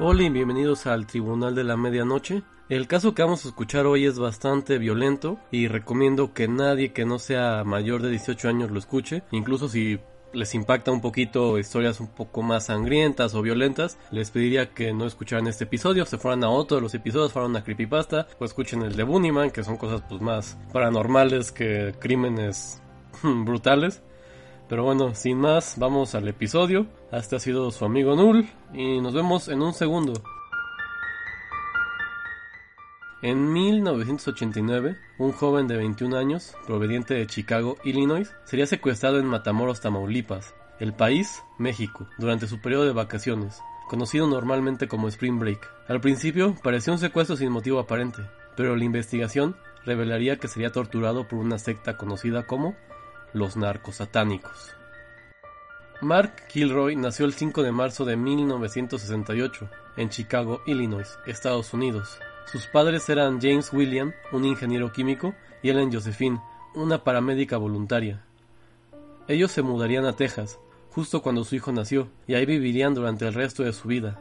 Hola y bienvenidos al Tribunal de la Medianoche. El caso que vamos a escuchar hoy es bastante violento y recomiendo que nadie que no sea mayor de 18 años lo escuche, incluso si les impacta un poquito historias un poco más sangrientas o violentas, les pediría que no escucharan este episodio, se fueran a otro de los episodios, fueran a Creepypasta o escuchen el de Bunnyman, que son cosas pues más paranormales que crímenes brutales. Pero bueno, sin más, vamos al episodio. Este ha sido su amigo Null y nos vemos en un segundo. En 1989, un joven de 21 años, proveniente de Chicago, Illinois, sería secuestrado en Matamoros, Tamaulipas, el país, México, durante su periodo de vacaciones, conocido normalmente como Spring Break. Al principio parecía un secuestro sin motivo aparente, pero la investigación revelaría que sería torturado por una secta conocida como los narcosatánicos. Mark Kilroy nació el 5 de marzo de 1968 en Chicago, Illinois, Estados Unidos. Sus padres eran James William, un ingeniero químico, y Ellen Josephine, una paramédica voluntaria. Ellos se mudarían a Texas, justo cuando su hijo nació, y ahí vivirían durante el resto de su vida.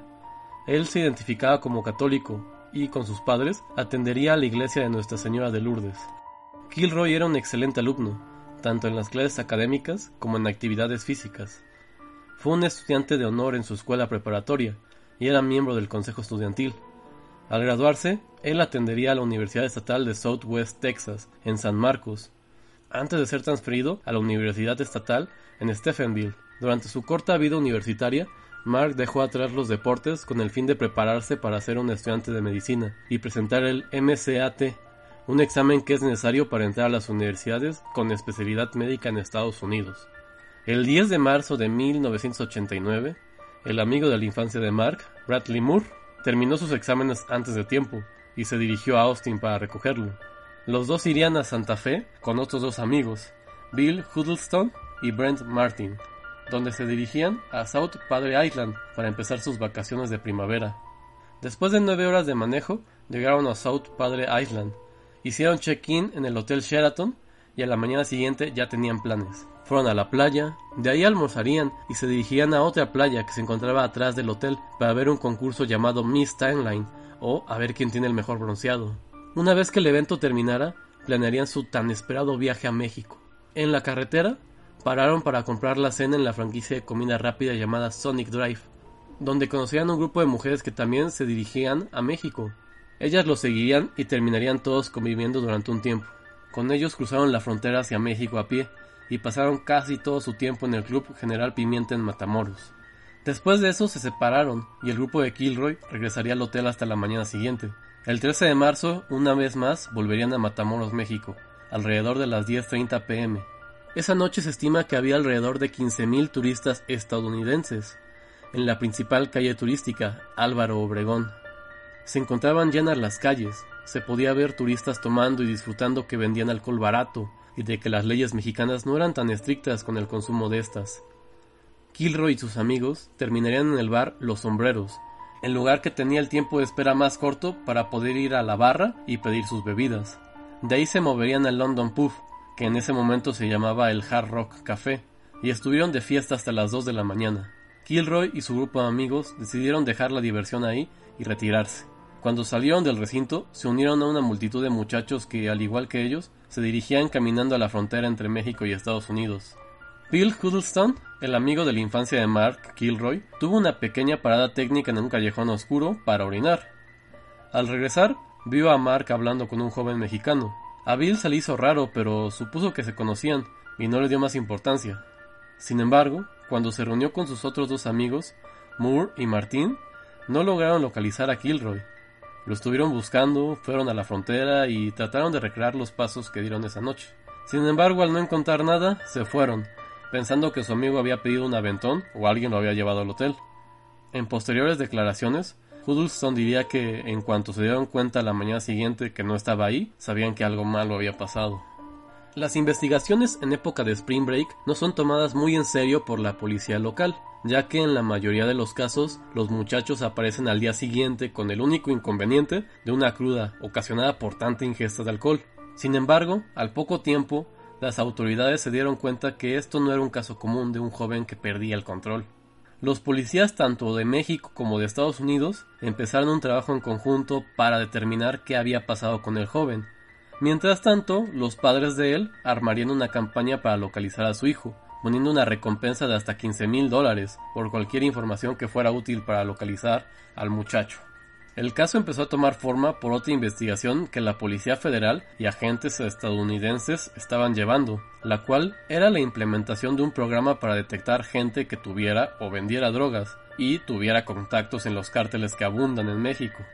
Él se identificaba como católico y, con sus padres, atendería a la iglesia de Nuestra Señora de Lourdes. Kilroy era un excelente alumno, tanto en las clases académicas como en actividades físicas. Fue un estudiante de honor en su escuela preparatoria y era miembro del consejo estudiantil. Al graduarse, él atendería a la Universidad Estatal de Southwest Texas, en San Marcos, antes de ser transferido a la Universidad Estatal en Stephenville. Durante su corta vida universitaria, Mark dejó atrás los deportes con el fin de prepararse para ser un estudiante de medicina y presentar el MCAT, un examen que es necesario para entrar a las universidades con especialidad médica en Estados Unidos. El 10 de marzo de 1989, el amigo de la infancia de Mark, Bradley Moore, terminó sus exámenes antes de tiempo y se dirigió a Austin para recogerlo. Los dos irían a Santa Fe con otros dos amigos, Bill Huddleston y Brent Martin, donde se dirigían a South Padre Island para empezar sus vacaciones de primavera. Después de nueve horas de manejo, llegaron a South Padre Island, hicieron check-in en el Hotel Sheraton y a la mañana siguiente ya tenían planes. Fueron a la playa, de ahí almorzarían y se dirigían a otra playa que se encontraba atrás del hotel para ver un concurso llamado Miss Timeline o a ver quién tiene el mejor bronceado. Una vez que el evento terminara, planearían su tan esperado viaje a México. En la carretera, pararon para comprar la cena en la franquicia de comida rápida llamada Sonic Drive, donde conocían un grupo de mujeres que también se dirigían a México. Ellas los seguirían y terminarían todos conviviendo durante un tiempo. Con ellos cruzaron la frontera hacia México a pie y pasaron casi todo su tiempo en el Club General Pimienta en Matamoros. Después de eso se separaron y el grupo de Kilroy regresaría al hotel hasta la mañana siguiente. El 13 de marzo, una vez más, volverían a Matamoros, México, alrededor de las 10.30 pm. Esa noche se estima que había alrededor de 15.000 turistas estadounidenses en la principal calle turística, Álvaro Obregón. Se encontraban llenas las calles, se podía ver turistas tomando y disfrutando que vendían alcohol barato y de que las leyes mexicanas no eran tan estrictas con el consumo de estas. Kilroy y sus amigos terminarían en el bar Los Sombreros, el lugar que tenía el tiempo de espera más corto para poder ir a la barra y pedir sus bebidas. De ahí se moverían al London Puff, que en ese momento se llamaba el Hard Rock Café, y estuvieron de fiesta hasta las 2 de la mañana. Kilroy y su grupo de amigos decidieron dejar la diversión ahí y retirarse. Cuando salieron del recinto, se unieron a una multitud de muchachos que, al igual que ellos, se dirigían caminando a la frontera entre México y Estados Unidos. Bill Huddleston, el amigo de la infancia de Mark Kilroy, tuvo una pequeña parada técnica en un callejón oscuro para orinar. Al regresar, vio a Mark hablando con un joven mexicano. A Bill se le hizo raro, pero supuso que se conocían y no le dio más importancia. Sin embargo, cuando se reunió con sus otros dos amigos, Moore y Martin, no lograron localizar a Kilroy. Lo estuvieron buscando, fueron a la frontera y trataron de recrear los pasos que dieron esa noche. Sin embargo, al no encontrar nada, se fueron, pensando que su amigo había pedido un aventón o alguien lo había llevado al hotel. En posteriores declaraciones, Huddleston diría que en cuanto se dieron cuenta la mañana siguiente que no estaba ahí, sabían que algo malo había pasado. Las investigaciones en época de Spring Break no son tomadas muy en serio por la policía local, ya que en la mayoría de los casos los muchachos aparecen al día siguiente con el único inconveniente de una cruda ocasionada por tanta ingesta de alcohol. Sin embargo, al poco tiempo, las autoridades se dieron cuenta que esto no era un caso común de un joven que perdía el control. Los policías tanto de México como de Estados Unidos empezaron un trabajo en conjunto para determinar qué había pasado con el joven, Mientras tanto, los padres de él armarían una campaña para localizar a su hijo, poniendo una recompensa de hasta 15 mil dólares por cualquier información que fuera útil para localizar al muchacho. El caso empezó a tomar forma por otra investigación que la Policía Federal y agentes estadounidenses estaban llevando, la cual era la implementación de un programa para detectar gente que tuviera o vendiera drogas y tuviera contactos en los cárteles que abundan en México.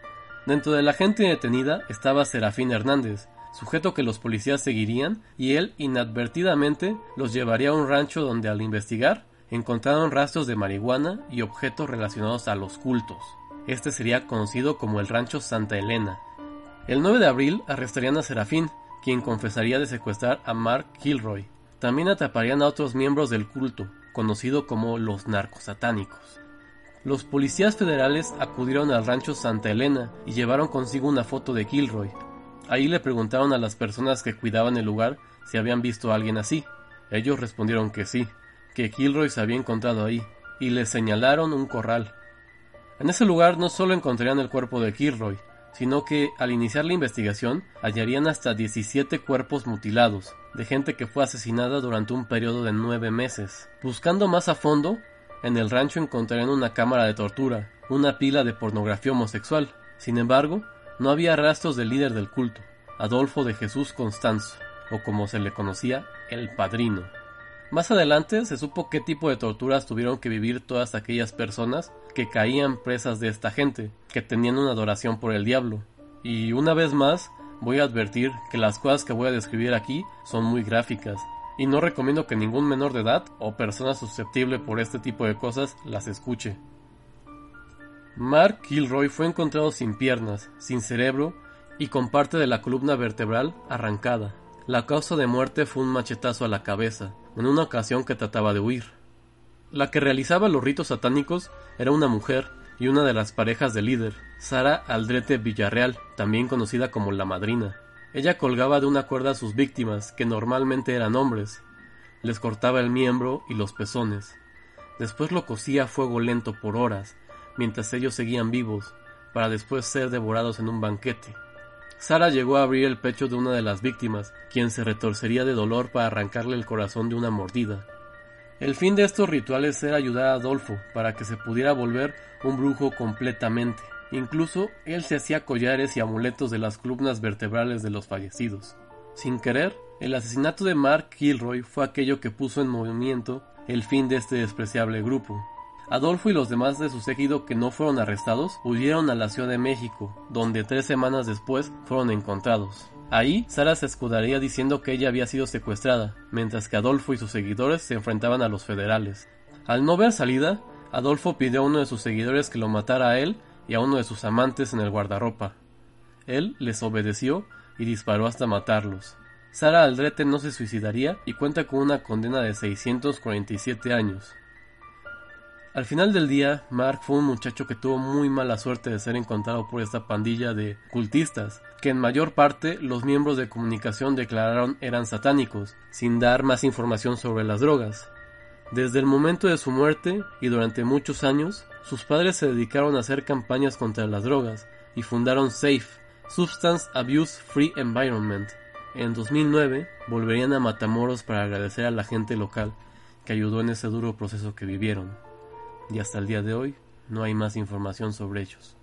Dentro de la gente detenida estaba Serafín Hernández, sujeto que los policías seguirían y él inadvertidamente los llevaría a un rancho donde al investigar encontraron rastros de marihuana y objetos relacionados a los cultos. Este sería conocido como el rancho Santa Elena. El 9 de abril arrestarían a Serafín, quien confesaría de secuestrar a Mark Kilroy. También atraparían a otros miembros del culto, conocido como los narcosatánicos. Los policías federales acudieron al rancho Santa Elena y llevaron consigo una foto de Kilroy, Ahí le preguntaron a las personas que cuidaban el lugar si habían visto a alguien así. Ellos respondieron que sí, que Kilroy se había encontrado ahí, y le señalaron un corral. En ese lugar no solo encontrarían el cuerpo de Kilroy, sino que al iniciar la investigación hallarían hasta 17 cuerpos mutilados, de gente que fue asesinada durante un periodo de nueve meses. Buscando más a fondo, en el rancho encontrarían una cámara de tortura, una pila de pornografía homosexual. Sin embargo, no había rastros del líder del culto, Adolfo de Jesús Constanzo, o como se le conocía, el padrino. Más adelante se supo qué tipo de torturas tuvieron que vivir todas aquellas personas que caían presas de esta gente, que tenían una adoración por el diablo. Y una vez más, voy a advertir que las cosas que voy a describir aquí son muy gráficas, y no recomiendo que ningún menor de edad o persona susceptible por este tipo de cosas las escuche. Mark Kilroy fue encontrado sin piernas, sin cerebro y con parte de la columna vertebral arrancada. La causa de muerte fue un machetazo a la cabeza, en una ocasión que trataba de huir. La que realizaba los ritos satánicos era una mujer y una de las parejas del líder, Sara Aldrete Villarreal, también conocida como la madrina. Ella colgaba de una cuerda a sus víctimas, que normalmente eran hombres. Les cortaba el miembro y los pezones. Después lo cosía a fuego lento por horas, mientras ellos seguían vivos, para después ser devorados en un banquete. Sara llegó a abrir el pecho de una de las víctimas, quien se retorcería de dolor para arrancarle el corazón de una mordida. El fin de estos rituales era ayudar a Adolfo para que se pudiera volver un brujo completamente. Incluso él se hacía collares y amuletos de las columnas vertebrales de los fallecidos. Sin querer, el asesinato de Mark Kilroy fue aquello que puso en movimiento el fin de este despreciable grupo. Adolfo y los demás de su séquito que no fueron arrestados huyeron a la Ciudad de México, donde tres semanas después fueron encontrados. Ahí, Sara se escudaría diciendo que ella había sido secuestrada, mientras que Adolfo y sus seguidores se enfrentaban a los federales. Al no ver salida, Adolfo pidió a uno de sus seguidores que lo matara a él y a uno de sus amantes en el guardarropa. Él les obedeció y disparó hasta matarlos. Sara Aldrete no se suicidaría y cuenta con una condena de 647 años. Al final del día, Mark fue un muchacho que tuvo muy mala suerte de ser encontrado por esta pandilla de cultistas, que en mayor parte los miembros de comunicación declararon eran satánicos, sin dar más información sobre las drogas. Desde el momento de su muerte y durante muchos años, sus padres se dedicaron a hacer campañas contra las drogas y fundaron SAFE, Substance Abuse Free Environment. En 2009 volverían a Matamoros para agradecer a la gente local que ayudó en ese duro proceso que vivieron y hasta el día de hoy no hay más información sobre ellos.